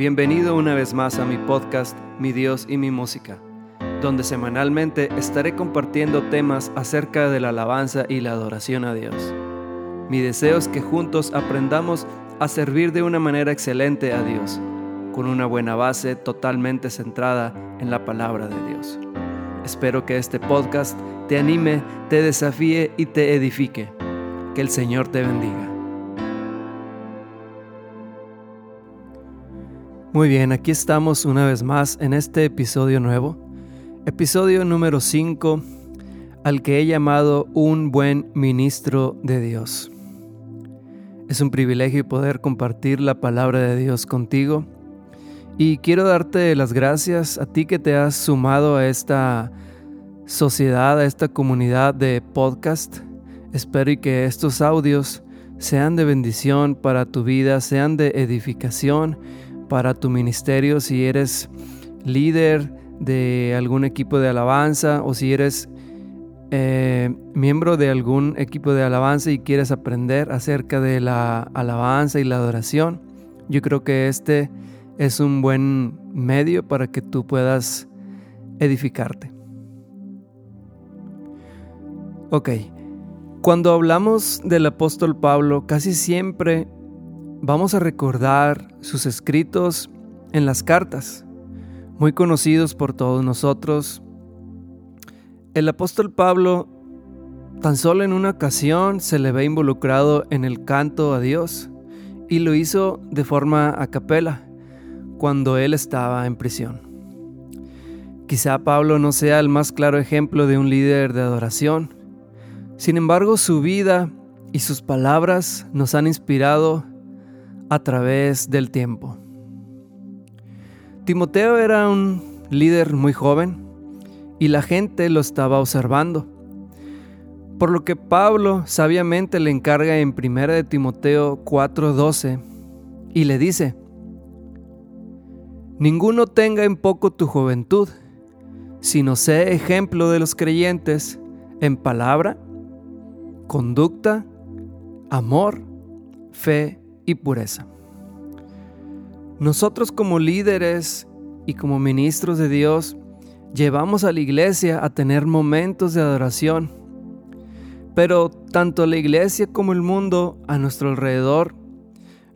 Bienvenido una vez más a mi podcast Mi Dios y mi música, donde semanalmente estaré compartiendo temas acerca de la alabanza y la adoración a Dios. Mi deseo es que juntos aprendamos a servir de una manera excelente a Dios, con una buena base totalmente centrada en la palabra de Dios. Espero que este podcast te anime, te desafíe y te edifique. Que el Señor te bendiga. Muy bien, aquí estamos una vez más en este episodio nuevo, episodio número 5, al que he llamado Un buen ministro de Dios. Es un privilegio poder compartir la palabra de Dios contigo y quiero darte las gracias a ti que te has sumado a esta sociedad, a esta comunidad de podcast. Espero y que estos audios sean de bendición para tu vida, sean de edificación para tu ministerio, si eres líder de algún equipo de alabanza o si eres eh, miembro de algún equipo de alabanza y quieres aprender acerca de la alabanza y la adoración, yo creo que este es un buen medio para que tú puedas edificarte. Ok, cuando hablamos del apóstol Pablo, casi siempre vamos a recordar sus escritos en las cartas, muy conocidos por todos nosotros. El apóstol Pablo tan solo en una ocasión se le ve involucrado en el canto a Dios y lo hizo de forma a capela cuando él estaba en prisión. Quizá Pablo no sea el más claro ejemplo de un líder de adoración. Sin embargo, su vida y sus palabras nos han inspirado a través del tiempo. Timoteo era un líder muy joven y la gente lo estaba observando. Por lo que Pablo sabiamente le encarga en 1 de Timoteo 4:12 y le dice, Ninguno tenga en poco tu juventud, sino sé ejemplo de los creyentes en palabra, conducta, amor, fe y pureza. Nosotros como líderes y como ministros de Dios llevamos a la iglesia a tener momentos de adoración, pero tanto la iglesia como el mundo a nuestro alrededor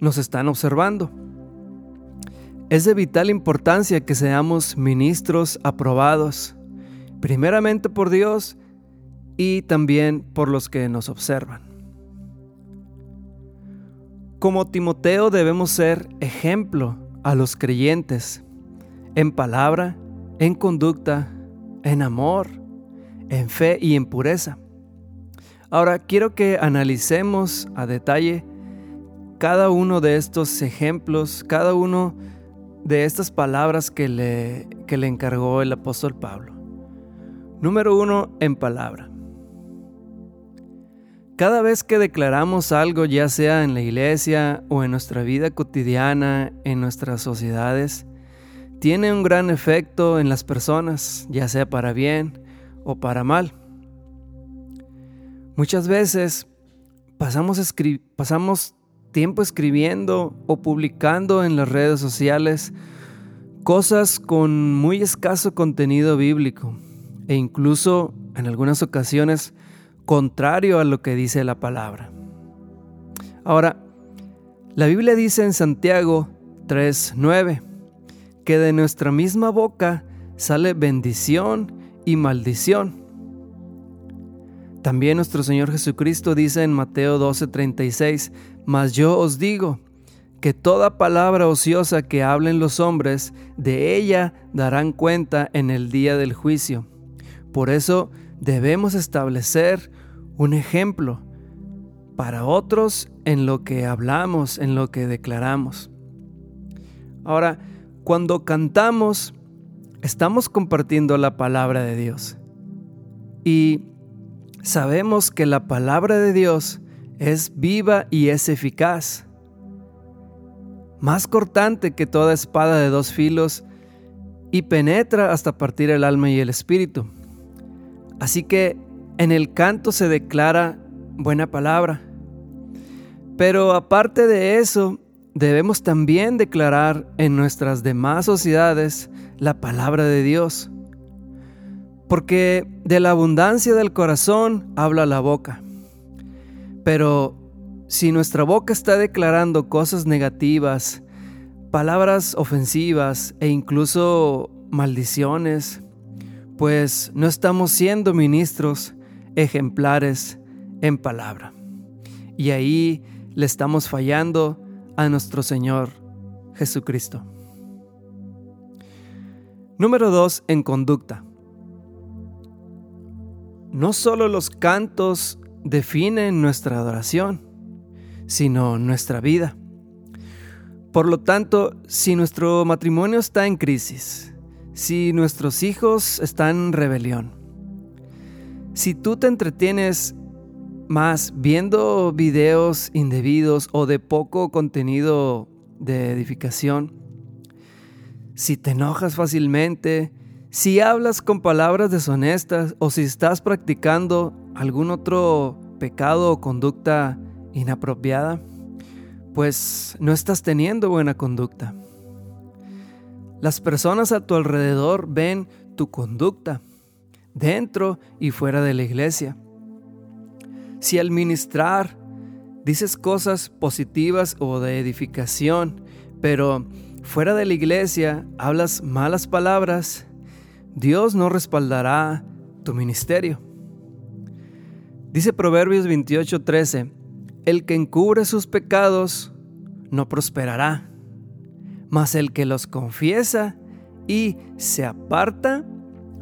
nos están observando. Es de vital importancia que seamos ministros aprobados, primeramente por Dios y también por los que nos observan. Como Timoteo debemos ser ejemplo a los creyentes en palabra, en conducta, en amor, en fe y en pureza. Ahora quiero que analicemos a detalle cada uno de estos ejemplos, cada uno de estas palabras que le, que le encargó el apóstol Pablo. Número uno, en palabra. Cada vez que declaramos algo, ya sea en la iglesia o en nuestra vida cotidiana, en nuestras sociedades, tiene un gran efecto en las personas, ya sea para bien o para mal. Muchas veces pasamos, tiempo escribiendo o publicando en las redes sociales cosas con muy escaso contenido bíblico e incluso en algunas ocasiones contrario a lo que dice la palabra. Ahora, la Biblia dice en Santiago 3:9 que de nuestra misma boca sale bendición y maldición. También nuestro Señor Jesucristo dice en Mateo 12:36, mas yo os digo que toda palabra ociosa que hablen los hombres, de ella darán cuenta en el día del juicio. Por eso debemos establecer un ejemplo para otros en lo que hablamos, en lo que declaramos. Ahora, cuando cantamos, estamos compartiendo la palabra de Dios. Y sabemos que la palabra de Dios es viva y es eficaz. Más cortante que toda espada de dos filos y penetra hasta partir el alma y el espíritu. Así que en el canto se declara buena palabra. Pero aparte de eso, debemos también declarar en nuestras demás sociedades la palabra de Dios. Porque de la abundancia del corazón habla la boca. Pero si nuestra boca está declarando cosas negativas, palabras ofensivas e incluso maldiciones, pues no estamos siendo ministros ejemplares en palabra. Y ahí le estamos fallando a nuestro Señor Jesucristo. Número 2. En conducta. No solo los cantos definen nuestra adoración, sino nuestra vida. Por lo tanto, si nuestro matrimonio está en crisis, si nuestros hijos están en rebelión, si tú te entretienes más viendo videos indebidos o de poco contenido de edificación, si te enojas fácilmente, si hablas con palabras deshonestas o si estás practicando algún otro pecado o conducta inapropiada, pues no estás teniendo buena conducta. Las personas a tu alrededor ven tu conducta, dentro y fuera de la iglesia. Si al ministrar dices cosas positivas o de edificación, pero fuera de la iglesia hablas malas palabras, Dios no respaldará tu ministerio. Dice Proverbios 28:13, el que encubre sus pecados no prosperará, mas el que los confiesa y se aparta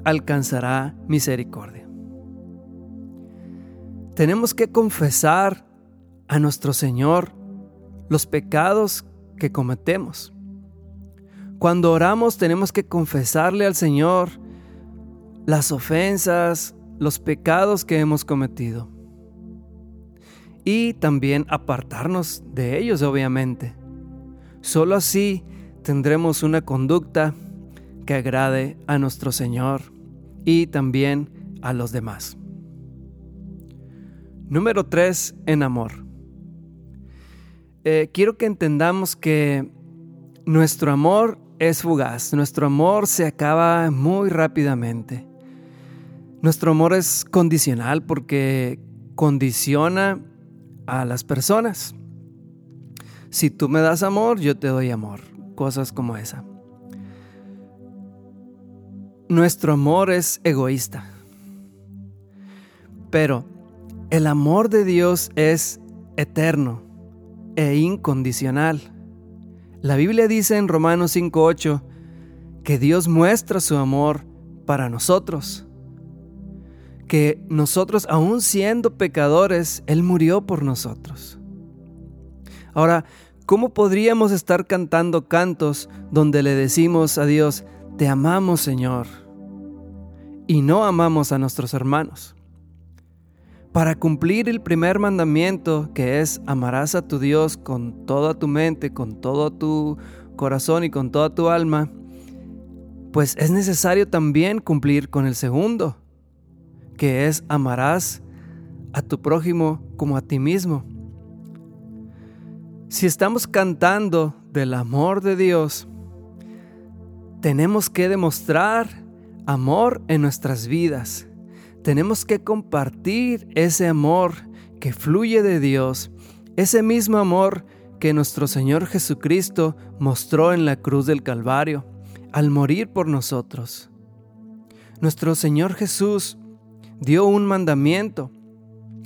alcanzará misericordia. Tenemos que confesar a nuestro Señor los pecados que cometemos. Cuando oramos tenemos que confesarle al Señor las ofensas, los pecados que hemos cometido y también apartarnos de ellos, obviamente. Solo así tendremos una conducta que agrade a nuestro Señor y también a los demás. Número 3. En amor. Eh, quiero que entendamos que nuestro amor es fugaz, nuestro amor se acaba muy rápidamente. Nuestro amor es condicional porque condiciona a las personas. Si tú me das amor, yo te doy amor. Cosas como esa. Nuestro amor es egoísta. Pero el amor de Dios es eterno e incondicional. La Biblia dice en Romanos 5.8 que Dios muestra su amor para nosotros que nosotros, aún siendo pecadores, Él murió por nosotros. Ahora, ¿cómo podríamos estar cantando cantos donde le decimos a Dios, te amamos Señor, y no amamos a nuestros hermanos? Para cumplir el primer mandamiento, que es amarás a tu Dios con toda tu mente, con todo tu corazón y con toda tu alma, pues es necesario también cumplir con el segundo, que es amarás a tu prójimo como a ti mismo. Si estamos cantando del amor de Dios, tenemos que demostrar amor en nuestras vidas. Tenemos que compartir ese amor que fluye de Dios, ese mismo amor que nuestro Señor Jesucristo mostró en la cruz del Calvario al morir por nosotros. Nuestro Señor Jesús dio un mandamiento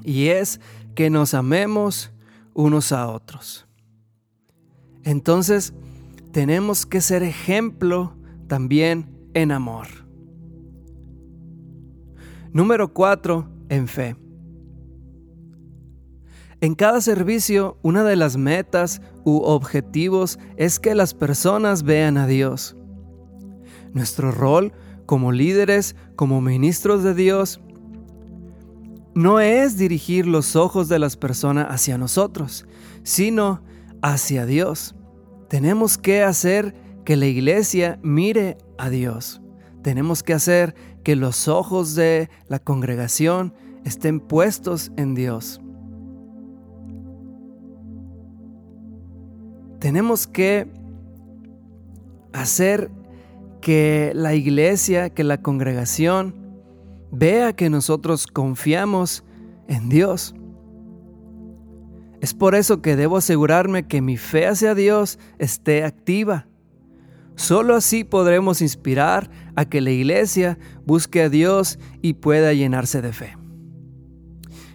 y es que nos amemos unos a otros. Entonces, tenemos que ser ejemplo también en amor. Número 4. En fe. En cada servicio, una de las metas u objetivos es que las personas vean a Dios. Nuestro rol como líderes, como ministros de Dios, no es dirigir los ojos de las personas hacia nosotros, sino hacia Dios. Tenemos que hacer que la iglesia mire a Dios. Tenemos que hacer que los ojos de la congregación estén puestos en Dios. tenemos que hacer que la iglesia, que la congregación vea que nosotros confiamos en Dios. Es por eso que debo asegurarme que mi fe hacia Dios esté activa. Solo así podremos inspirar a que la iglesia busque a Dios y pueda llenarse de fe.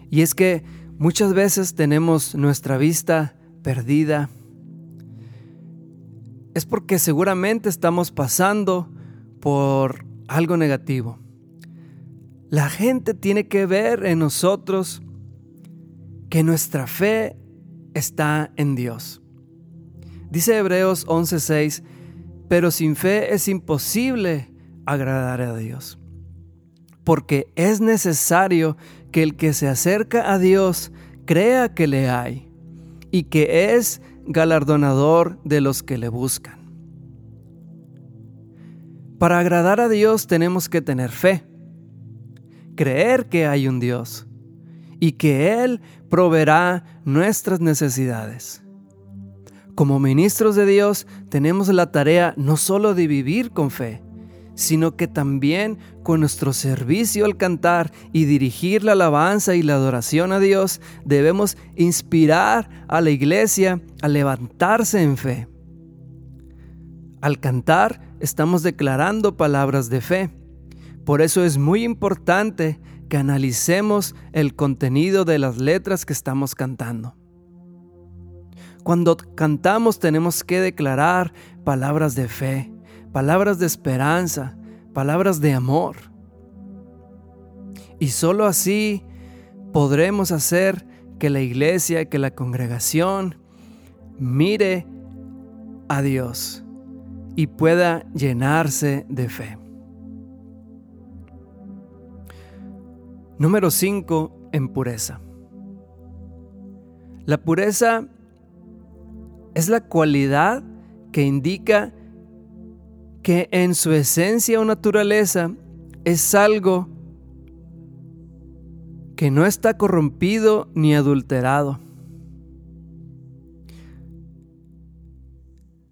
Y es que muchas veces tenemos nuestra vista perdida. Es porque seguramente estamos pasando por algo negativo. La gente tiene que ver en nosotros que nuestra fe está en Dios. Dice Hebreos 11:6, pero sin fe es imposible agradar a Dios, porque es necesario que el que se acerca a Dios crea que le hay y que es galardonador de los que le buscan. Para agradar a Dios tenemos que tener fe, creer que hay un Dios y que Él proveerá nuestras necesidades. Como ministros de Dios tenemos la tarea no solo de vivir con fe, sino que también con nuestro servicio al cantar y dirigir la alabanza y la adoración a Dios, debemos inspirar a la iglesia a levantarse en fe. Al cantar estamos declarando palabras de fe. Por eso es muy importante que analicemos el contenido de las letras que estamos cantando. Cuando cantamos tenemos que declarar palabras de fe, palabras de esperanza, palabras de amor. Y sólo así podremos hacer que la iglesia, que la congregación mire a Dios y pueda llenarse de fe. Número 5. En pureza. La pureza es la cualidad que indica que en su esencia o naturaleza es algo que no está corrompido ni adulterado,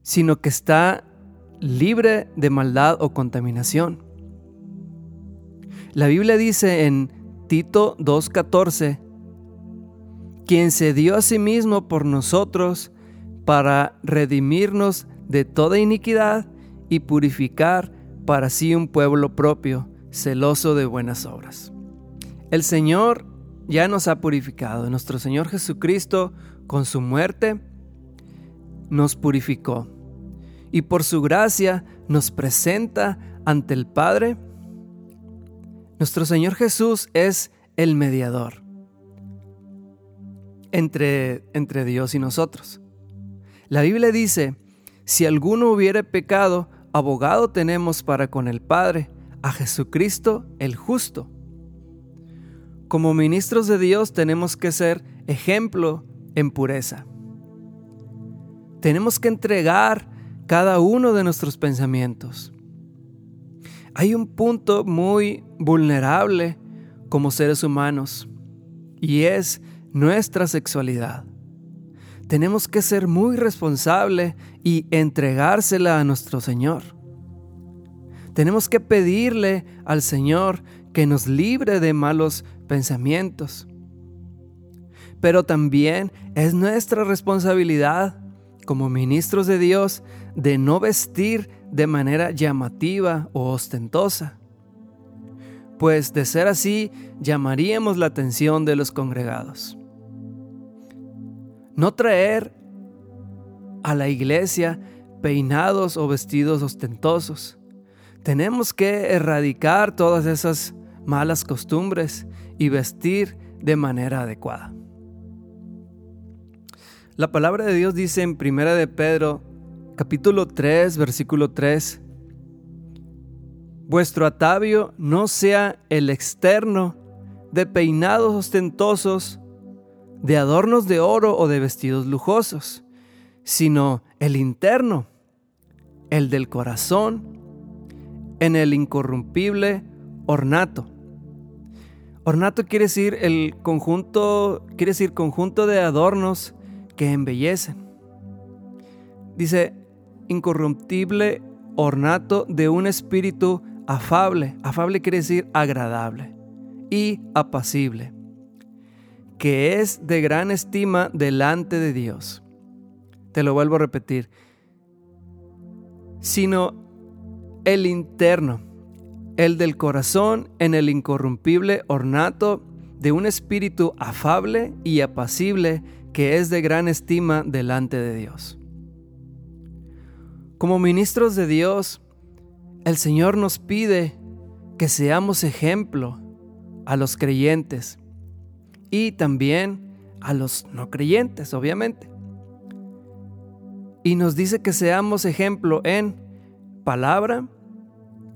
sino que está libre de maldad o contaminación. La Biblia dice en Tito 2.14, quien se dio a sí mismo por nosotros para redimirnos de toda iniquidad y purificar para sí un pueblo propio, celoso de buenas obras. El Señor ya nos ha purificado. Nuestro Señor Jesucristo, con su muerte, nos purificó. Y por su gracia nos presenta ante el Padre nuestro Señor Jesús es el mediador entre, entre Dios y nosotros. La Biblia dice, si alguno hubiere pecado, abogado tenemos para con el Padre, a Jesucristo el justo. Como ministros de Dios tenemos que ser ejemplo en pureza. Tenemos que entregar cada uno de nuestros pensamientos, hay un punto muy vulnerable como seres humanos y es nuestra sexualidad. Tenemos que ser muy responsables y entregársela a nuestro Señor. Tenemos que pedirle al Señor que nos libre de malos pensamientos. Pero también es nuestra responsabilidad como ministros de Dios de no vestir de manera llamativa o ostentosa, pues de ser así llamaríamos la atención de los congregados. No traer a la iglesia peinados o vestidos ostentosos. Tenemos que erradicar todas esas malas costumbres y vestir de manera adecuada. La palabra de Dios dice en 1 de Pedro capítulo 3, versículo 3. Vuestro atavio no sea el externo de peinados ostentosos, de adornos de oro o de vestidos lujosos, sino el interno, el del corazón, en el incorrumpible ornato. Ornato quiere decir el conjunto, quiere decir conjunto de adornos que embellecen. Dice, incorruptible ornato de un espíritu afable. Afable quiere decir agradable y apacible, que es de gran estima delante de Dios. Te lo vuelvo a repetir. Sino el interno, el del corazón en el incorrumpible ornato de un espíritu afable y apacible que es de gran estima delante de Dios. Como ministros de Dios, el Señor nos pide que seamos ejemplo a los creyentes y también a los no creyentes, obviamente. Y nos dice que seamos ejemplo en palabra,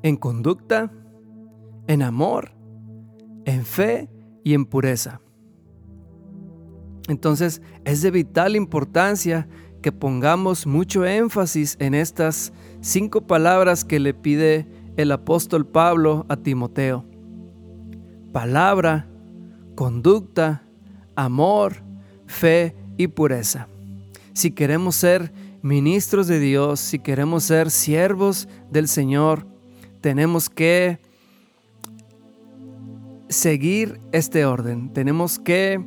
en conducta, en amor, en fe y en pureza. Entonces es de vital importancia que pongamos mucho énfasis en estas cinco palabras que le pide el apóstol Pablo a Timoteo. Palabra, conducta, amor, fe y pureza. Si queremos ser ministros de Dios, si queremos ser siervos del Señor, tenemos que seguir este orden, tenemos que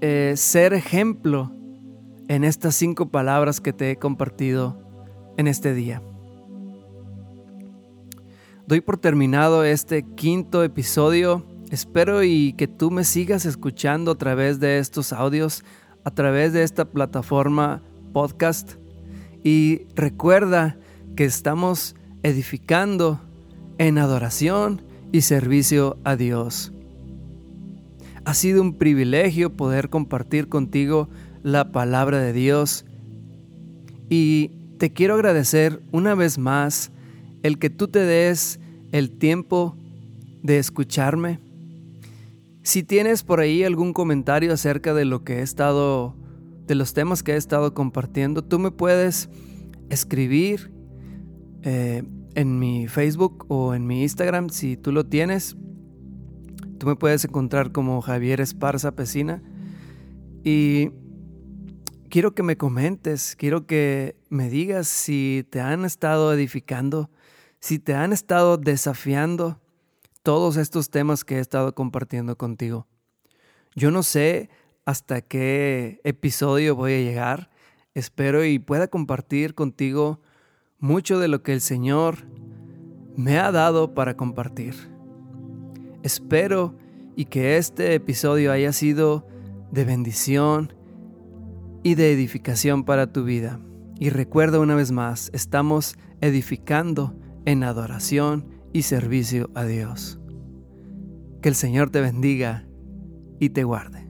eh, ser ejemplo en estas cinco palabras que te he compartido en este día. Doy por terminado este quinto episodio. Espero y que tú me sigas escuchando a través de estos audios, a través de esta plataforma podcast. Y recuerda que estamos edificando en adoración y servicio a Dios. Ha sido un privilegio poder compartir contigo la palabra de Dios y te quiero agradecer una vez más el que tú te des el tiempo de escucharme. Si tienes por ahí algún comentario acerca de lo que he estado, de los temas que he estado compartiendo, tú me puedes escribir eh, en mi Facebook o en mi Instagram si tú lo tienes. Tú me puedes encontrar como Javier Esparza Pesina. Y quiero que me comentes, quiero que me digas si te han estado edificando, si te han estado desafiando todos estos temas que he estado compartiendo contigo. Yo no sé hasta qué episodio voy a llegar. Espero y pueda compartir contigo mucho de lo que el Señor me ha dado para compartir. Espero y que este episodio haya sido de bendición y de edificación para tu vida. Y recuerda una vez más, estamos edificando en adoración y servicio a Dios. Que el Señor te bendiga y te guarde.